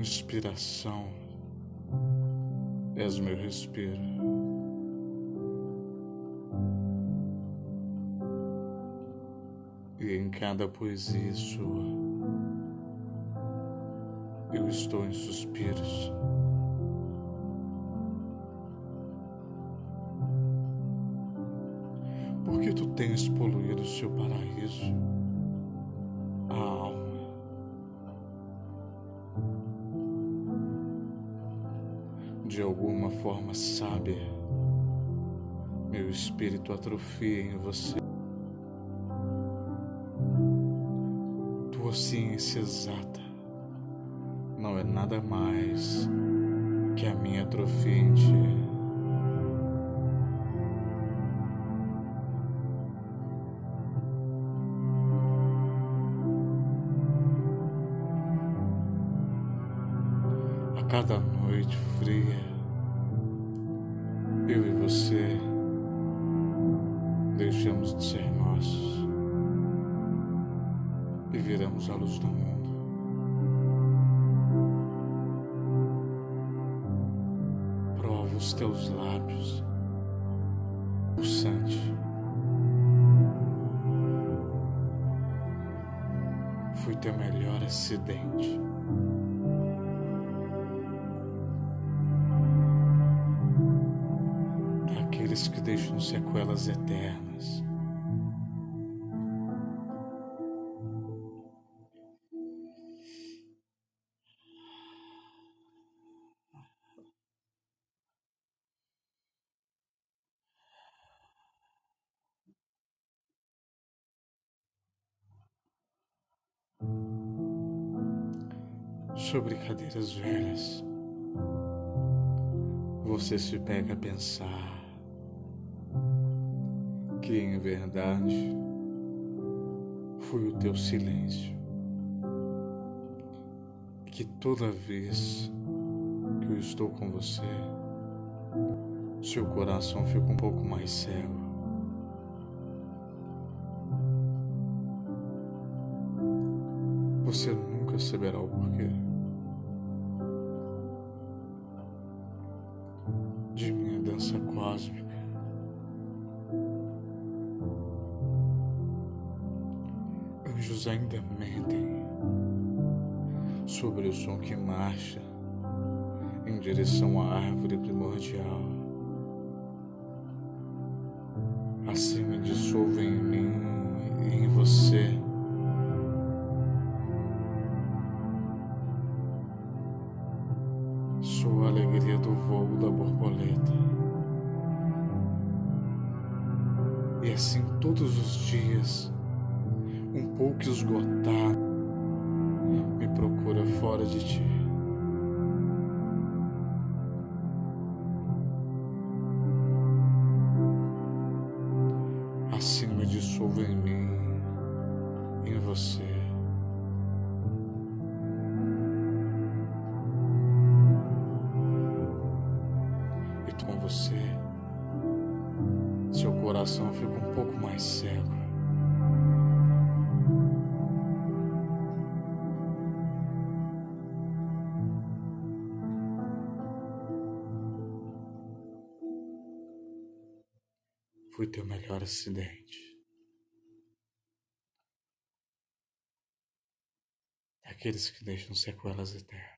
inspiração, és meu respiro. E em cada poesia sua, eu estou em suspiros. Porque tu tens poluído o seu paraíso, De alguma forma sábia, meu espírito atrofia em você. Tua ciência exata não é nada mais que a minha atrofia em ti. Cada noite fria, eu e você deixamos de ser nossos e viramos a luz do mundo. Prova os teus lábios, pulsante. Fui teu melhor acidente. Daqueles que deixam sequelas eternas. Sobre cadeiras velhas, você se pega a pensar que em verdade foi o teu silêncio. Que toda vez que eu estou com você, seu coração fica um pouco mais cego. Você nunca saberá o porquê. De minha dança cósmica. Anjos ainda mentem sobre o som que marcha em direção à árvore primordial. Assim me dissolvo em mim e em você. Sou a alegria do voo da borboleta. E assim todos os dias um pouco esgotado, me procura fora de ti. Assim me dissolvo em mim, em você. E com você, seu coração fica um pouco mais cego. Fui teu melhor acidente. Aqueles que deixam sequelas eternas.